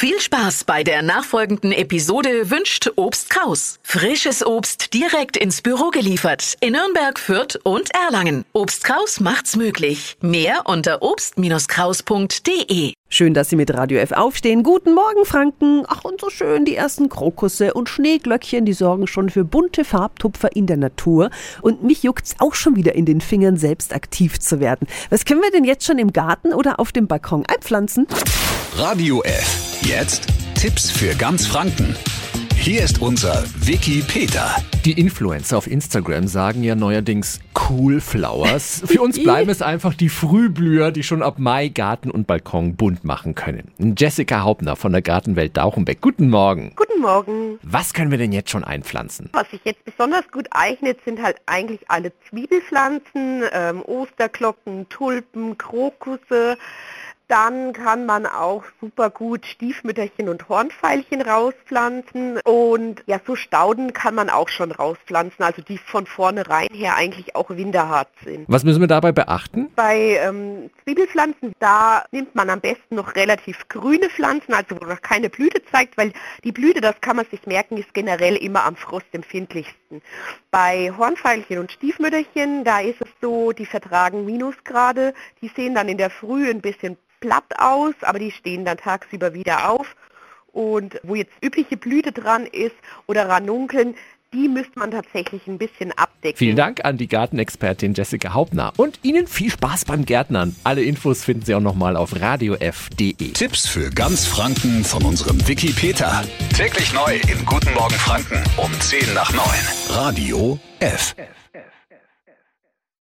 Viel Spaß bei der nachfolgenden Episode wünscht Obst Kraus. Frisches Obst direkt ins Büro geliefert in Nürnberg, Fürth und Erlangen. Obst Kraus macht's möglich. Mehr unter obst-kraus.de. Schön, dass Sie mit Radio F aufstehen. Guten Morgen, Franken. Ach, und so schön, die ersten Krokusse und Schneeglöckchen, die sorgen schon für bunte Farbtupfer in der Natur. Und mich juckt's auch schon wieder in den Fingern, selbst aktiv zu werden. Was können wir denn jetzt schon im Garten oder auf dem Balkon einpflanzen? Radio F. Jetzt Tipps für ganz Franken. Hier ist unser Wiki Peter. Die Influencer auf Instagram sagen ja neuerdings Cool Flowers. Für uns bleiben es einfach die Frühblüher, die schon ab Mai Garten und Balkon bunt machen können. Jessica Hauptner von der Gartenwelt Dauchenbeck. Guten Morgen. Guten Morgen. Was können wir denn jetzt schon einpflanzen? Was sich jetzt besonders gut eignet, sind halt eigentlich alle Zwiebelpflanzen, ähm, Osterglocken, Tulpen, Krokusse. Dann kann man auch super gut Stiefmütterchen und Hornfeilchen rauspflanzen und ja, so Stauden kann man auch schon rauspflanzen, also die von vornherein her eigentlich auch winterhart sind. Was müssen wir dabei beachten? Bei ähm, Zwiebelpflanzen, da nimmt man am besten noch relativ grüne Pflanzen, also wo noch keine Blüte zeigt, weil die Blüte, das kann man sich merken, ist generell immer am Frost empfindlichsten. Bei Hornfeilchen und Stiefmütterchen, da ist es so, die vertragen Minusgrade, die sehen dann in der Früh ein bisschen platt aus, aber die stehen dann tagsüber wieder auf. Und wo jetzt übliche Blüte dran ist oder Ranunkeln, die müsste man tatsächlich ein bisschen abdecken. Vielen Dank an die Gartenexpertin Jessica Hauptner und Ihnen viel Spaß beim Gärtnern. Alle Infos finden Sie auch nochmal auf radiof.de. Tipps für ganz Franken von unserem Wiki Peter. Täglich neu im Guten Morgen Franken um 10 nach 9. Radio F.